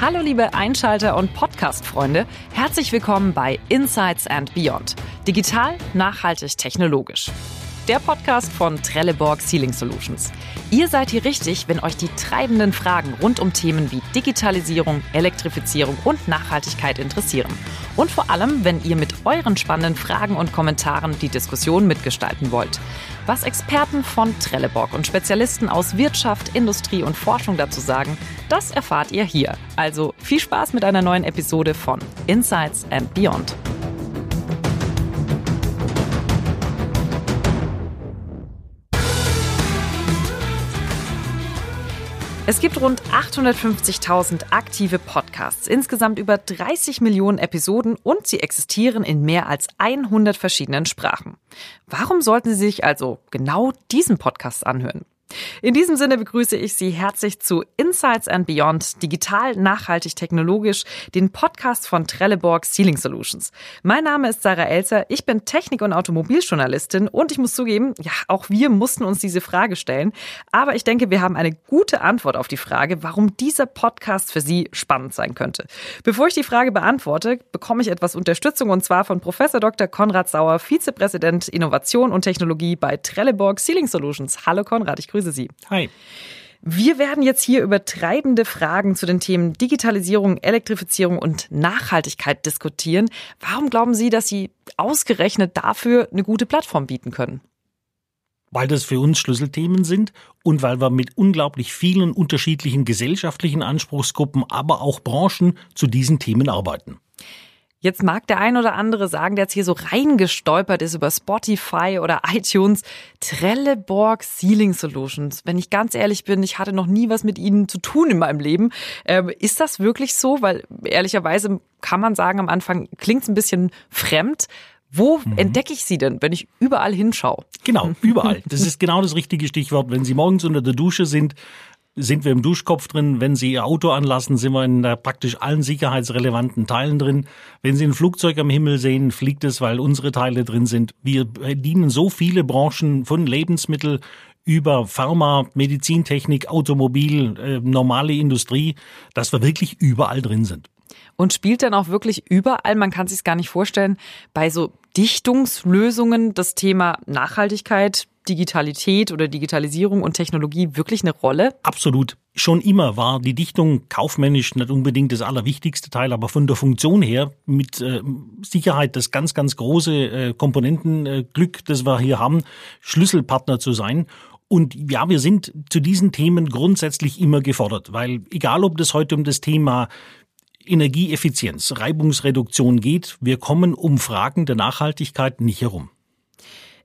Hallo liebe Einschalter und Podcast-Freunde, herzlich willkommen bei Insights and Beyond. Digital, nachhaltig, technologisch der Podcast von Trelleborg Sealing Solutions. Ihr seid hier richtig, wenn euch die treibenden Fragen rund um Themen wie Digitalisierung, Elektrifizierung und Nachhaltigkeit interessieren. Und vor allem, wenn ihr mit euren spannenden Fragen und Kommentaren die Diskussion mitgestalten wollt. Was Experten von Trelleborg und Spezialisten aus Wirtschaft, Industrie und Forschung dazu sagen, das erfahrt ihr hier. Also viel Spaß mit einer neuen Episode von Insights and Beyond. Es gibt rund 850.000 aktive Podcasts, insgesamt über 30 Millionen Episoden und sie existieren in mehr als 100 verschiedenen Sprachen. Warum sollten Sie sich also genau diesen Podcast anhören? In diesem Sinne begrüße ich Sie herzlich zu Insights and Beyond, digital, nachhaltig, technologisch, den Podcast von Trelleborg Sealing Solutions. Mein Name ist Sarah Elzer, ich bin Technik- und Automobiljournalistin und ich muss zugeben, ja, auch wir mussten uns diese Frage stellen. Aber ich denke, wir haben eine gute Antwort auf die Frage, warum dieser Podcast für Sie spannend sein könnte. Bevor ich die Frage beantworte, bekomme ich etwas Unterstützung und zwar von Professor Dr. Konrad Sauer, Vizepräsident Innovation und Technologie bei Trelleborg Sealing Solutions. Hallo Konrad, ich grüße grüße Sie. Hi. Wir werden jetzt hier über treibende Fragen zu den Themen Digitalisierung, Elektrifizierung und Nachhaltigkeit diskutieren. Warum glauben Sie, dass Sie ausgerechnet dafür eine gute Plattform bieten können? Weil das für uns Schlüsselthemen sind und weil wir mit unglaublich vielen unterschiedlichen gesellschaftlichen Anspruchsgruppen, aber auch Branchen zu diesen Themen arbeiten. Jetzt mag der ein oder andere sagen, der jetzt hier so reingestolpert ist über Spotify oder iTunes. Trelleborg Sealing Solutions. Wenn ich ganz ehrlich bin, ich hatte noch nie was mit ihnen zu tun in meinem Leben. Ähm, ist das wirklich so? Weil ehrlicherweise kann man sagen, am Anfang klingt es ein bisschen fremd. Wo mhm. entdecke ich sie denn, wenn ich überall hinschaue? Genau, überall. Das ist genau das richtige Stichwort. Wenn Sie morgens unter der Dusche sind, sind wir im Duschkopf drin. Wenn Sie Ihr Auto anlassen, sind wir in praktisch allen sicherheitsrelevanten Teilen drin. Wenn Sie ein Flugzeug am Himmel sehen, fliegt es, weil unsere Teile drin sind. Wir bedienen so viele Branchen von Lebensmittel über Pharma, Medizintechnik, Automobil, äh, normale Industrie, dass wir wirklich überall drin sind. Und spielt dann auch wirklich überall, man kann sich gar nicht vorstellen, bei so Dichtungslösungen das Thema Nachhaltigkeit, Digitalität oder Digitalisierung und Technologie wirklich eine Rolle? Absolut. Schon immer war die Dichtung kaufmännisch nicht unbedingt das allerwichtigste Teil, aber von der Funktion her mit äh, Sicherheit das ganz, ganz große äh, Komponentenglück, äh, das wir hier haben, Schlüsselpartner zu sein. Und ja, wir sind zu diesen Themen grundsätzlich immer gefordert, weil egal ob das heute um das Thema Energieeffizienz, Reibungsreduktion geht, wir kommen um Fragen der Nachhaltigkeit nicht herum.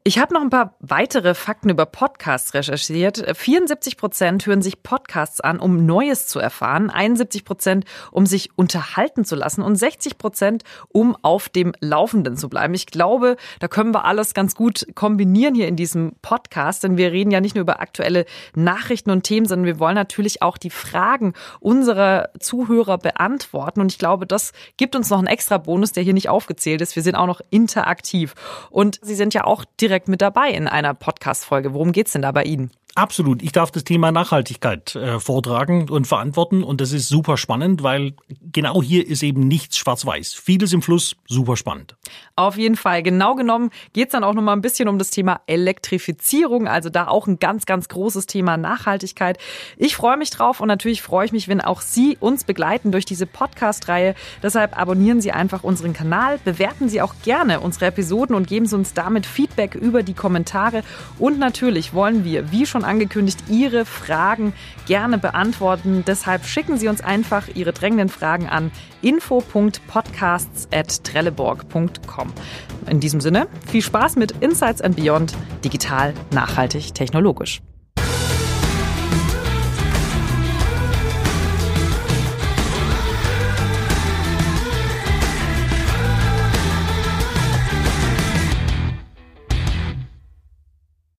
Ich habe noch ein paar weitere Fakten über Podcasts recherchiert. 74 Prozent hören sich Podcasts an, um Neues zu erfahren, 71 Prozent, um sich unterhalten zu lassen und 60 Prozent, um auf dem Laufenden zu bleiben. Ich glaube, da können wir alles ganz gut kombinieren hier in diesem Podcast, denn wir reden ja nicht nur über aktuelle Nachrichten und Themen, sondern wir wollen natürlich auch die Fragen unserer Zuhörer beantworten. Und ich glaube, das gibt uns noch einen extra Bonus, der hier nicht aufgezählt ist. Wir sind auch noch interaktiv. Und Sie sind ja auch direkt direkt mit dabei in einer Podcast-Folge. Worum geht's denn da bei Ihnen? Absolut. Ich darf das Thema Nachhaltigkeit äh, vortragen und verantworten und das ist super spannend, weil genau hier ist eben nichts schwarz-weiß. Vieles im Fluss, super spannend. Auf jeden Fall. Genau genommen geht es dann auch noch mal ein bisschen um das Thema Elektrifizierung, also da auch ein ganz, ganz großes Thema Nachhaltigkeit. Ich freue mich drauf und natürlich freue ich mich, wenn auch Sie uns begleiten durch diese Podcast-Reihe. Deshalb abonnieren Sie einfach unseren Kanal, bewerten Sie auch gerne unsere Episoden und geben Sie uns damit Feedback über die Kommentare und natürlich wollen wir, wie schon angekündigt, Ihre Fragen gerne beantworten. Deshalb schicken Sie uns einfach Ihre drängenden Fragen an info.podcasts.trelleborg.com. In diesem Sinne, viel Spaß mit Insights and Beyond, digital, nachhaltig, technologisch.